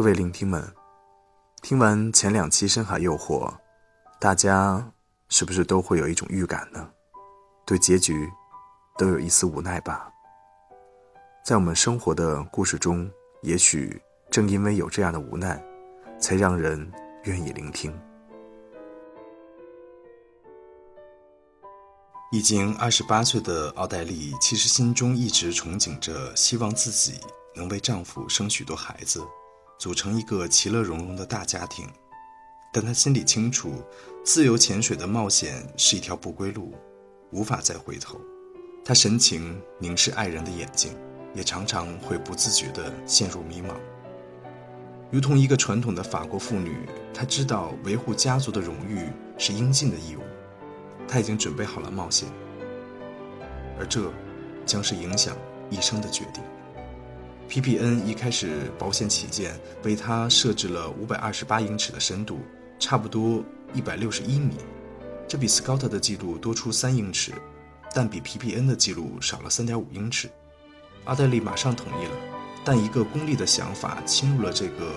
各位聆听们，听完前两期《深海诱惑》，大家是不是都会有一种预感呢？对结局都有一丝无奈吧。在我们生活的故事中，也许正因为有这样的无奈，才让人愿意聆听。已经二十八岁的奥黛丽，其实心中一直憧憬着，希望自己能为丈夫生许多孩子。组成一个其乐融融的大家庭，但他心里清楚，自由潜水的冒险是一条不归路，无法再回头。他神情凝视爱人的眼睛，也常常会不自觉地陷入迷茫。如同一个传统的法国妇女，她知道维护家族的荣誉是应尽的义务，她已经准备好了冒险，而这将是影响一生的决定。PPN 一开始保险起见，为他设置了五百二十八英尺的深度，差不多一百六十一米，这比 Scott 的记录多出三英尺，但比 PPN 的记录少了三点五英尺。奥黛丽马上同意了，但一个功利的想法侵入了这个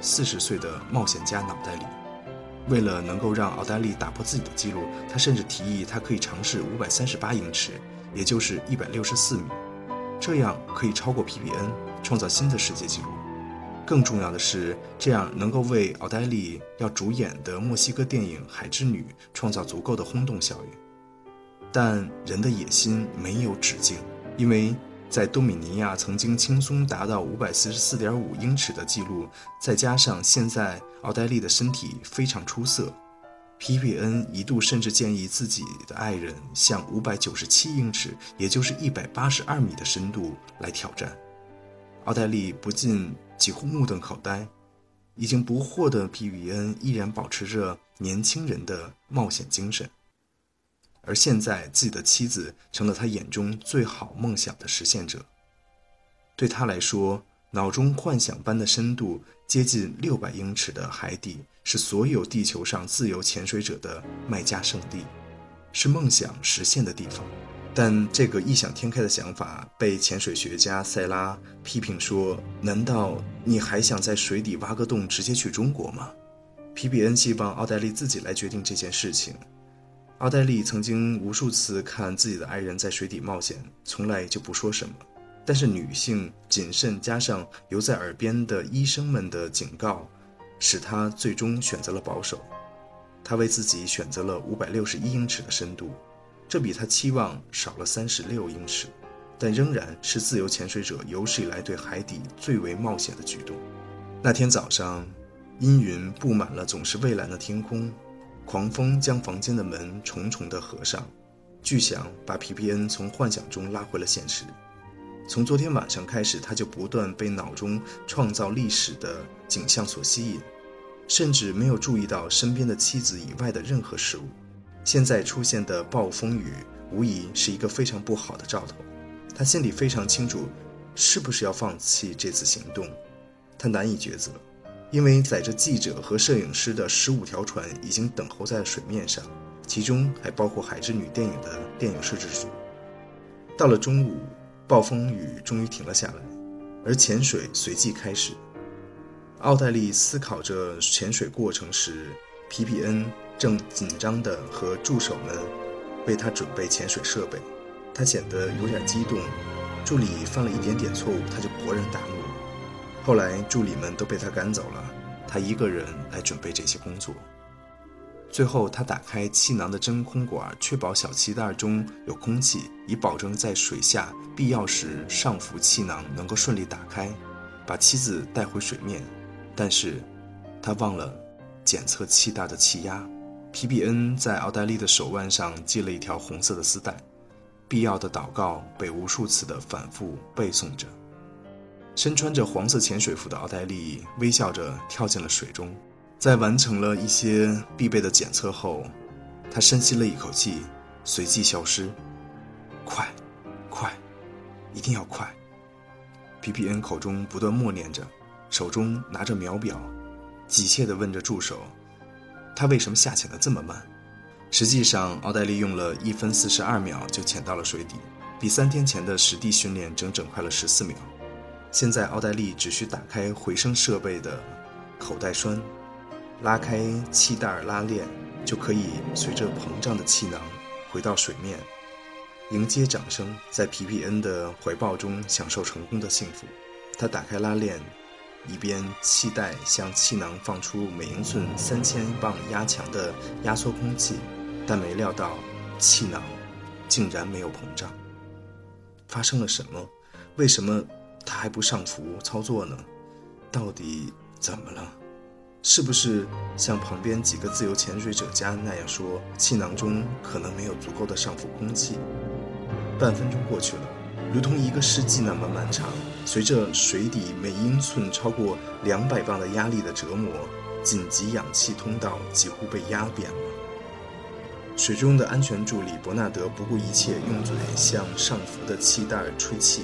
四十岁的冒险家脑袋里。为了能够让奥黛丽打破自己的记录，他甚至提议他可以尝试五百三十八英尺，也就是一百六十四米，这样可以超过 PBN，。创造新的世界纪录，更重要的是，这样能够为奥黛丽要主演的墨西哥电影《海之女》创造足够的轰动效应。但人的野心没有止境，因为在多米尼亚曾经轻松达到五百四十四点五英尺的记录，再加上现在奥黛丽的身体非常出色，P P N 一度甚至建议自己的爱人向五百九十七英尺，也就是一百八十二米的深度来挑战。奥黛丽不禁几乎目瞪口呆，已经不惑的皮比恩依然保持着年轻人的冒险精神，而现在自己的妻子成了他眼中最好梦想的实现者。对他来说，脑中幻想般的深度接近六百英尺的海底，是所有地球上自由潜水者的卖家圣地，是梦想实现的地方。但这个异想天开的想法被潜水学家塞拉批评说：“难道你还想在水底挖个洞直接去中国吗？”皮比恩希望奥黛丽自己来决定这件事情。奥黛丽曾经无数次看自己的爱人在水底冒险，从来就不说什么。但是女性谨慎加上犹在耳边的医生们的警告，使他最终选择了保守。他为自己选择了五百六十一英尺的深度。这比他期望少了三十六英尺，但仍然是自由潜水者有史以来对海底最为冒险的举动。那天早上，阴云布满了总是蔚蓝的天空，狂风将房间的门重重地合上，巨响把皮皮恩从幻想中拉回了现实。从昨天晚上开始，他就不断被脑中创造历史的景象所吸引，甚至没有注意到身边的妻子以外的任何事物。现在出现的暴风雨无疑是一个非常不好的兆头，他心里非常清楚，是不是要放弃这次行动，他难以抉择，因为载着记者和摄影师的十五条船已经等候在水面上，其中还包括《海之女》电影的电影摄制组。到了中午，暴风雨终于停了下来，而潜水随即开始。奥黛丽思考着潜水过程时，皮皮恩。正紧张地和助手们为他准备潜水设备，他显得有点激动。助理犯了一点点错误，他就勃然大怒。后来助理们都被他赶走了，他一个人来准备这些工作。最后，他打开气囊的真空管，确保小气袋中有空气，以保证在水下必要时上浮气囊能够顺利打开，把妻子带回水面。但是，他忘了。检测气袋的气压。P.P.N 在奥黛丽的手腕上系了一条红色的丝带，必要的祷告被无数次的反复背诵着。身穿着黄色潜水服的奥黛丽微笑着跳进了水中，在完成了一些必备的检测后，他深吸了一口气，随即消失。快，快，一定要快！P.P.N 口中不断默念着，手中拿着秒表，急切地问着助手。他为什么下潜的这么慢？实际上，奥黛丽用了一分四十二秒就潜到了水底，比三天前的实地训练整整快了十四秒。现在，奥黛丽只需打开回声设备的口袋栓，拉开气袋拉链，就可以随着膨胀的气囊回到水面，迎接掌声，在皮皮恩的怀抱中享受成功的幸福。他打开拉链。一边气袋向气囊放出每英寸三千磅压强的压缩空气，但没料到气囊竟然没有膨胀。发生了什么？为什么他还不上浮操作呢？到底怎么了？是不是像旁边几个自由潜水者家那样说，气囊中可能没有足够的上浮空气？半分钟过去了。如同一个世纪那么漫长，随着水底每英寸超过两百磅的压力的折磨，紧急氧气通道几乎被压扁了。水中的安全助理伯纳德不顾一切用嘴向上浮的气袋吹气，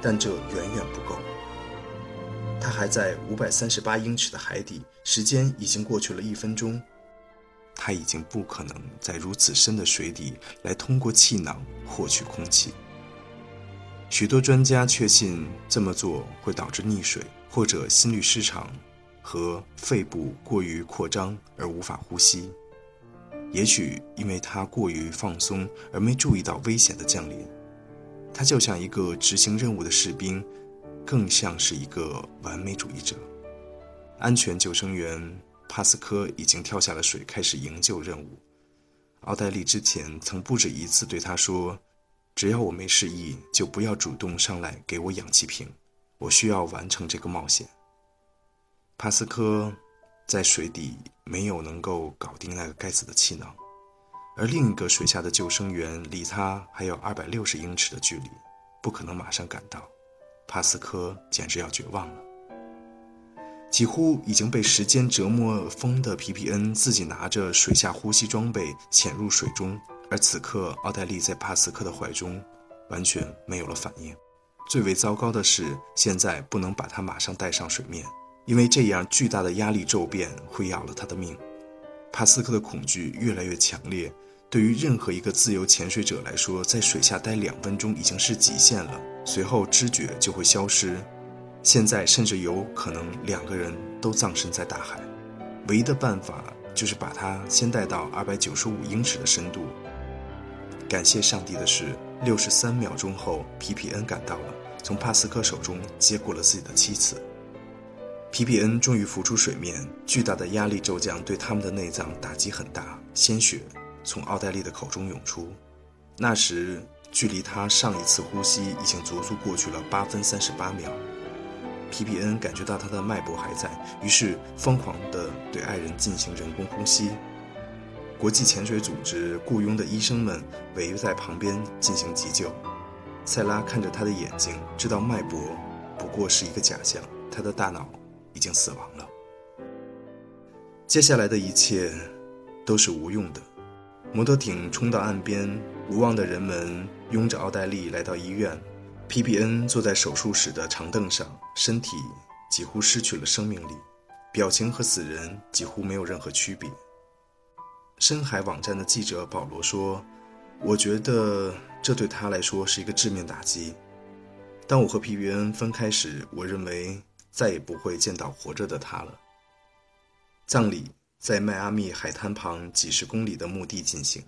但这远远不够。他还在五百三十八英尺的海底，时间已经过去了一分钟，他已经不可能在如此深的水底来通过气囊获取空气。许多专家确信这么做会导致溺水，或者心律失常和肺部过于扩张而无法呼吸。也许因为他过于放松而没注意到危险的降临。他就像一个执行任务的士兵，更像是一个完美主义者。安全救生员帕斯科已经跳下了水，开始营救任务。奥黛丽之前曾不止一次对他说。只要我没失忆，就不要主动上来给我氧气瓶。我需要完成这个冒险。帕斯科在水底没有能够搞定那个该死的气囊，而另一个水下的救生员离他还有二百六十英尺的距离，不可能马上赶到。帕斯科简直要绝望了。几乎已经被时间折磨疯的皮皮恩自己拿着水下呼吸装备潜入水中。而此刻，奥黛丽在帕斯科的怀中，完全没有了反应。最为糟糕的是，现在不能把他马上带上水面，因为这样巨大的压力骤变会要了他的命。帕斯科的恐惧越来越强烈。对于任何一个自由潜水者来说，在水下待两分钟已经是极限了，随后知觉就会消失。现在甚至有可能两个人都葬身在大海。唯一的办法就是把他先带到二百九十五英尺的深度。感谢上帝的是，六十三秒钟后，皮皮恩赶到了，从帕斯科手中接过了自己的妻子。皮皮恩终于浮出水面，巨大的压力骤降对他们的内脏打击很大，鲜血从奥黛丽的口中涌出。那时，距离他上一次呼吸已经足足过去了八分三十八秒。皮皮恩感觉到他的脉搏还在，于是疯狂地对爱人进行人工呼吸。国际潜水组织雇佣的医生们围在旁边进行急救。塞拉看着他的眼睛，知道脉搏不过是一个假象，他的大脑已经死亡了。接下来的一切都是无用的。摩托艇冲到岸边，无望的人们拥着奥黛丽来到医院。皮皮恩坐在手术室的长凳上，身体几乎失去了生命力，表情和死人几乎没有任何区别。深海网站的记者保罗说：“我觉得这对他来说是一个致命打击。当我和皮皮恩分开时，我认为再也不会见到活着的他了。”葬礼在迈阿密海滩旁几十公里的墓地进行。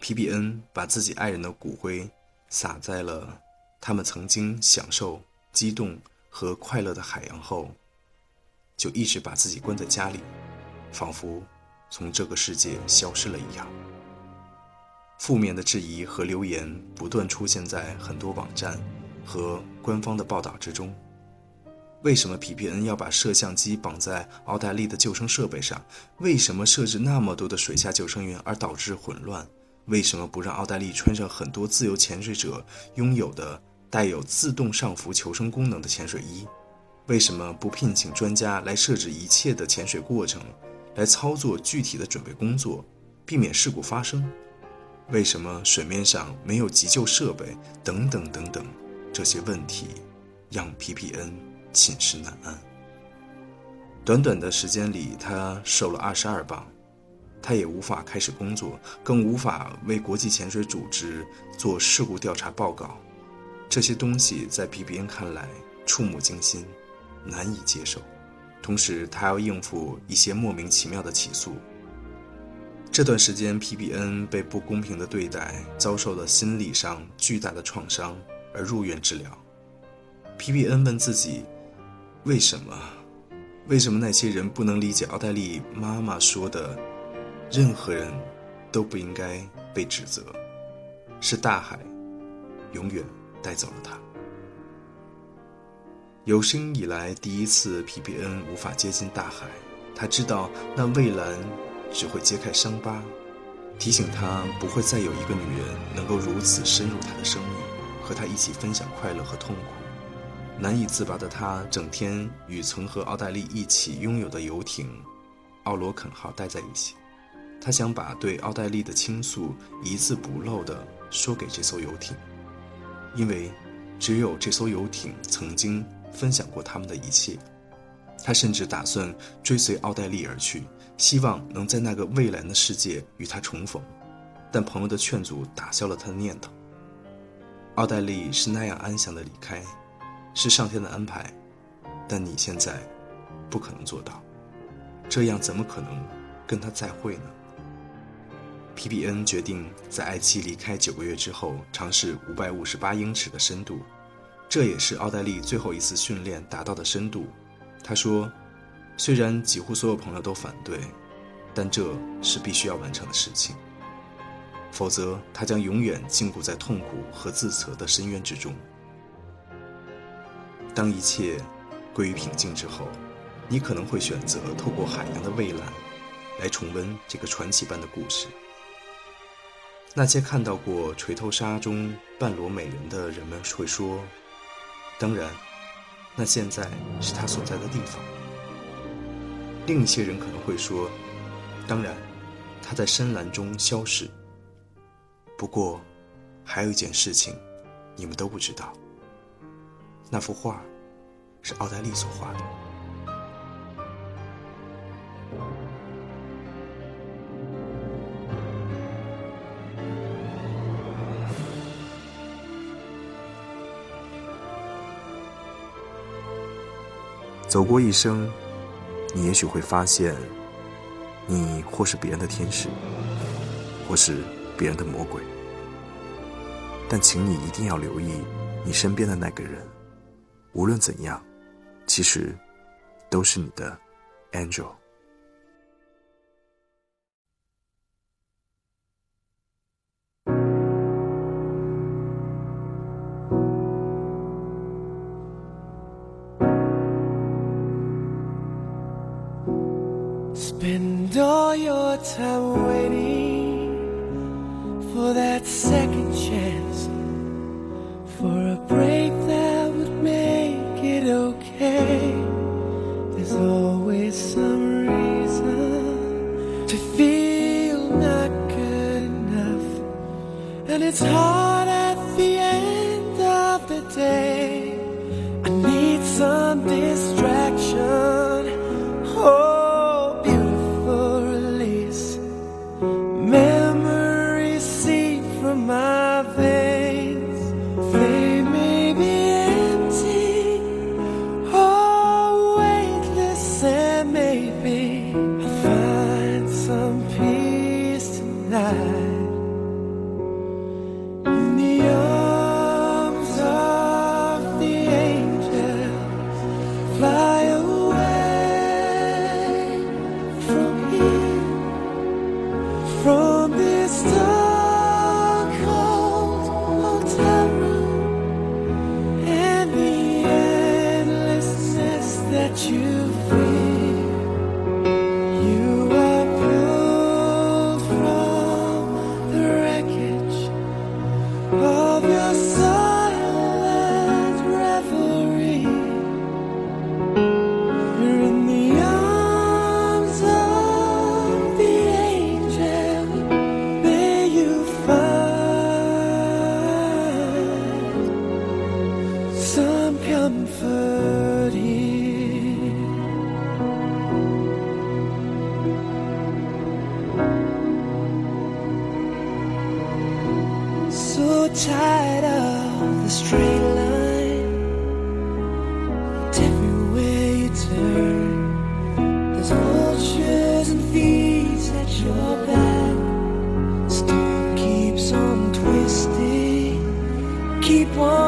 皮比恩把自己爱人的骨灰撒在了他们曾经享受、激动和快乐的海洋后，就一直把自己关在家里，仿佛……从这个世界消失了一样。负面的质疑和留言不断出现在很多网站和官方的报道之中。为什么皮皮恩要把摄像机绑在奥黛丽的救生设备上？为什么设置那么多的水下救生员而导致混乱？为什么不让奥黛丽穿上很多自由潜水者拥有的带有自动上浮求生功能的潜水衣？为什么不聘请专家来设置一切的潜水过程，来操作具体的准备工作，避免事故发生？为什么水面上没有急救设备？等等等等，这些问题让皮皮恩。寝食难安。短短的时间里，他瘦了二十二磅，他也无法开始工作，更无法为国际潜水组织做事故调查报告。这些东西在皮皮恩看来触目惊心，难以接受。同时，他要应付一些莫名其妙的起诉。这段时间，皮皮恩被不公平的对待，遭受了心理上巨大的创伤，而入院治疗。皮皮恩问自己。为什么？为什么那些人不能理解奥黛丽妈妈说的？任何人都不应该被指责，是大海，永远带走了他。有生以来第一次，皮皮恩无法接近大海。他知道那蔚蓝只会揭开伤疤，提醒他不会再有一个女人能够如此深入他的生命，和他一起分享快乐和痛苦。难以自拔的他，整天与曾和奥黛丽一起拥有的游艇“奥罗肯号”待在一起。他想把对奥黛丽的倾诉一字不漏地说给这艘游艇，因为只有这艘游艇曾经分享过他们的一切。他甚至打算追随奥黛丽而去，希望能在那个蔚蓝的世界与她重逢。但朋友的劝阻打消了他的念头。奥黛丽是那样安详地离开。是上天的安排，但你现在不可能做到，这样怎么可能跟他再会呢？皮皮恩决定在爱妻离开九个月之后尝试五百五十八英尺的深度，这也是奥黛丽最后一次训练达到的深度。他说：“虽然几乎所有朋友都反对，但这是必须要完成的事情，否则他将永远禁锢在痛苦和自责的深渊之中。”当一切归于平静之后，你可能会选择透过海洋的蔚蓝，来重温这个传奇般的故事。那些看到过垂头鲨中半裸美人的人们会说：“当然，那现在是他所在的地方。”另一些人可能会说：“当然，他在深蓝中消失。”不过，还有一件事情，你们都不知道。那幅画是奥黛丽所画的。走过一生，你也许会发现，你或是别人的天使，或是别人的魔鬼。但请你一定要留意你身边的那个人。无论怎样，其实都是你的 angel。It's hard Feet at your back. Keeps on twisting. Keep on.